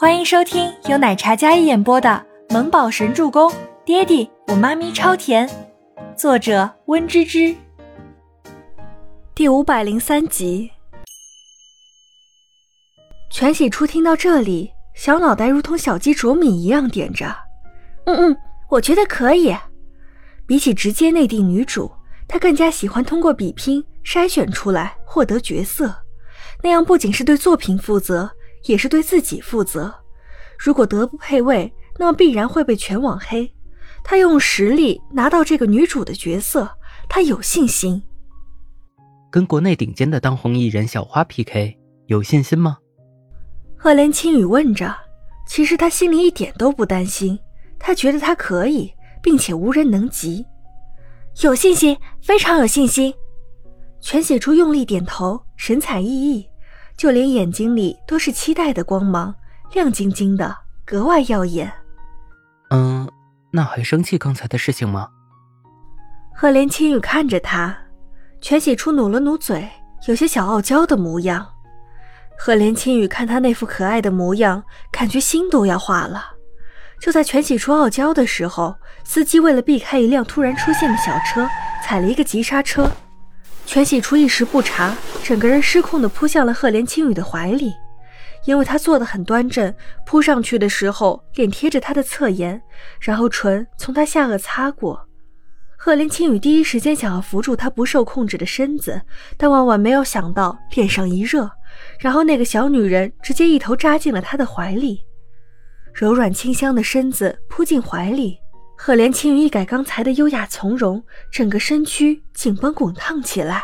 欢迎收听由奶茶嘉一演播的《萌宝神助攻》，爹地我妈咪超甜，作者温芝芝。第五百零三集。全喜初听到这里，小脑袋如同小鸡啄米一样点着。嗯嗯，我觉得可以。比起直接内定女主，他更加喜欢通过比拼筛选出来获得角色，那样不仅是对作品负责。也是对自己负责。如果德不配位，那么必然会被全网黑。他用实力拿到这个女主的角色，他有信心。跟国内顶尖的当红艺人小花 PK，有信心吗？赫连青雨问着。其实他心里一点都不担心，他觉得他可以，并且无人能及。有信心，非常有信心。全写初用力点头，神采奕奕。就连眼睛里都是期待的光芒，亮晶晶的，格外耀眼。嗯，那还生气刚才的事情吗？赫连青雨看着他，全喜初努了努嘴，有些小傲娇的模样。赫连青雨看他那副可爱的模样，感觉心都要化了。就在全喜初傲娇的时候，司机为了避开一辆突然出现的小车，踩了一个急刹车。全喜初一时不察，整个人失控的扑向了赫连青雨的怀里，因为他坐得很端正，扑上去的时候脸贴着他的侧颜，然后唇从他下颚擦过。赫连青雨第一时间想要扶住他不受控制的身子，但万万没有想到脸上一热，然后那个小女人直接一头扎进了他的怀里，柔软清香的身子扑进怀里。赫连青云一改刚才的优雅从容，整个身躯紧绷滚烫起来。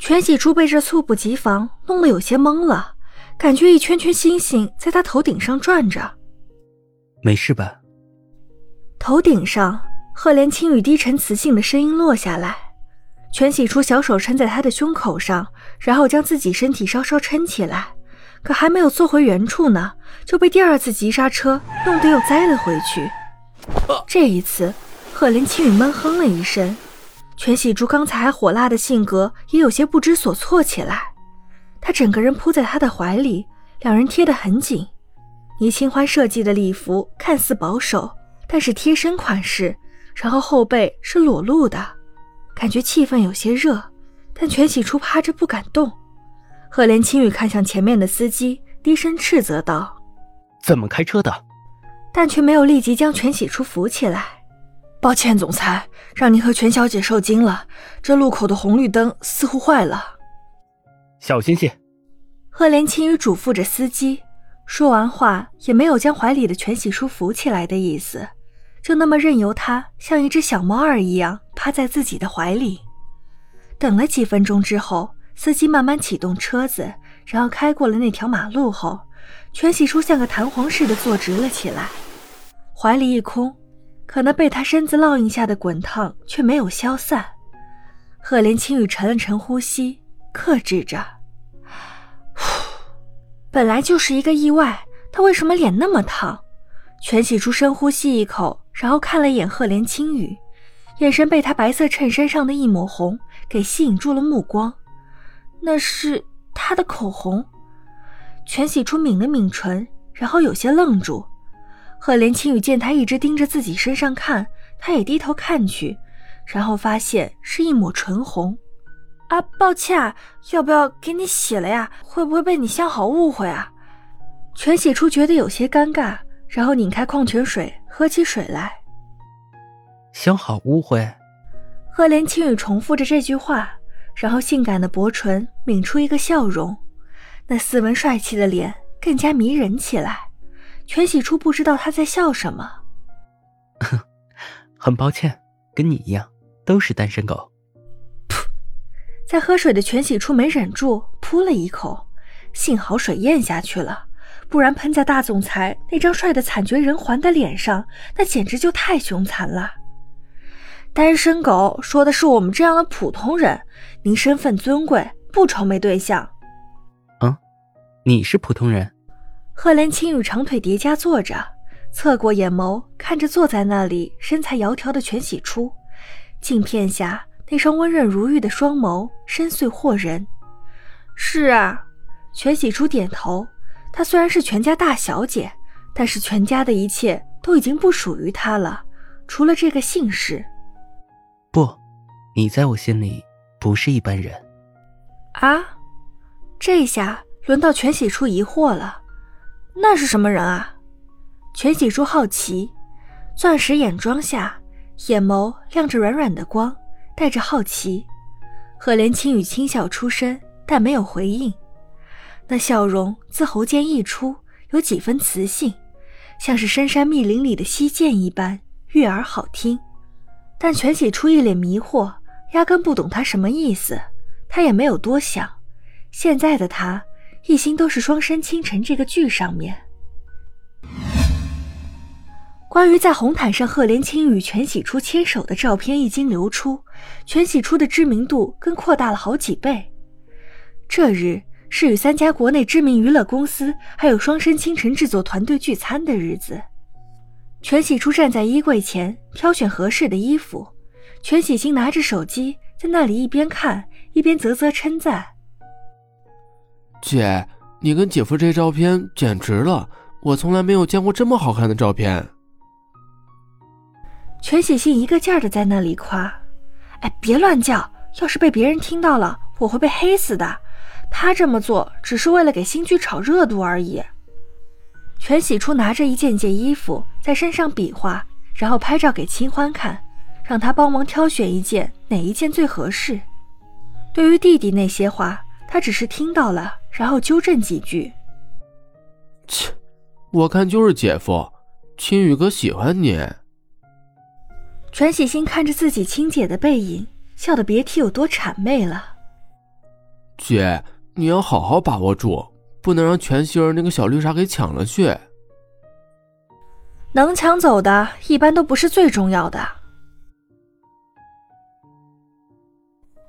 全喜珠被这猝不及防弄得有些懵了，感觉一圈圈星星在他头顶上转着。没事吧？头顶上，赫连青雨低沉磁性的声音落下来。全喜珠小手撑在他的胸口上，然后将自己身体稍稍撑起来，可还没有坐回原处呢，就被第二次急刹车弄得又栽了回去。这一次，赫连青雨闷哼了一声，全喜珠刚才还火辣的性格也有些不知所措起来。她整个人扑在他的怀里，两人贴得很紧。倪清欢设计的礼服看似保守，但是贴身款式，然后后背是裸露的，感觉气氛有些热。但全喜初趴着不敢动。赫连青雨看向前面的司机，低声斥责道：“怎么开车的？”但却没有立即将全喜初扶起来。抱歉，总裁，让您和全小姐受惊了。这路口的红绿灯似乎坏了，小心些。赫连青雨嘱咐着司机，说完话也没有将怀里的全喜书扶起来的意思，就那么任由他像一只小猫儿一样趴在自己的怀里。等了几分钟之后，司机慢慢启动车子，然后开过了那条马路后。全喜书像个弹簧似的坐直了起来，怀里一空，可那被他身子烙印下的滚烫却没有消散。赫连青雨沉了沉呼吸，克制着。本来就是一个意外，他为什么脸那么烫？全喜初深呼吸一口，然后看了一眼赫连青雨，眼神被他白色衬衫上的一抹红给吸引住了目光。那是他的口红。全喜初抿了抿唇，然后有些愣住。赫连青雨见他一直盯着自己身上看，他也低头看去，然后发现是一抹唇红。啊，抱歉，要不要给你洗了呀？会不会被你相好误会啊？全喜初觉得有些尴尬，然后拧开矿泉水，喝起水来。相好误会。赫连青雨重复着这句话，然后性感的薄唇抿出一个笑容。那斯文帅气的脸更加迷人起来，全喜初不知道他在笑什么。很抱歉，跟你一样都是单身狗。噗，在喝水的全喜初没忍住噗了一口，幸好水咽下去了，不然喷在大总裁那张帅的惨绝人寰的脸上，那简直就太凶残了。单身狗说的是我们这样的普通人，您身份尊贵，不愁没对象。你是普通人，赫连青与长腿叠加坐着，侧过眼眸看着坐在那里身材窈窕的全喜初，镜片下那双温润如玉的双眸深邃惑人。是啊，全喜初点头，她虽然是全家大小姐，但是全家的一切都已经不属于她了，除了这个姓氏。不，你在我心里不是一般人。啊，这下轮到全喜初疑惑了，那是什么人啊？全喜初好奇，钻石眼妆下，眼眸亮着软软的光，带着好奇。赫连青羽轻笑出声，但没有回应。那笑容自喉间溢出，有几分磁性，像是深山密林里的溪涧一般悦耳好听。但全喜初一脸迷惑，压根不懂他什么意思。他也没有多想，现在的他一心都是《双生倾城》这个剧上面。关于在红毯上赫连青与全喜初牵手的照片一经流出，全喜初的知名度更扩大了好几倍。这日是与三家国内知名娱乐公司还有《双生倾城》制作团队聚餐的日子。全喜初站在衣柜前挑选合适的衣服，全喜星拿着手机在那里一边看一边啧啧称赞：“姐，你跟姐夫这照片简直了，我从来没有见过这么好看的照片。”全喜信一个劲儿的在那里夸：“哎，别乱叫，要是被别人听到了，我会被黑死的。他这么做只是为了给新剧炒热度而已。”全喜初拿着一件件衣服在身上比划，然后拍照给清欢看，让他帮忙挑选一件哪一件最合适。对于弟弟那些话，他只是听到了，然后纠正几句：“切，我看就是姐夫，青雨哥喜欢你。”全喜星看着自己亲姐的背影，笑得别提有多谄媚了。姐，你要好好把握住，不能让全希儿那个小绿茶给抢了去。能抢走的，一般都不是最重要的。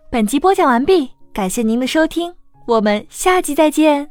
本集播讲完毕，感谢您的收听，我们下集再见。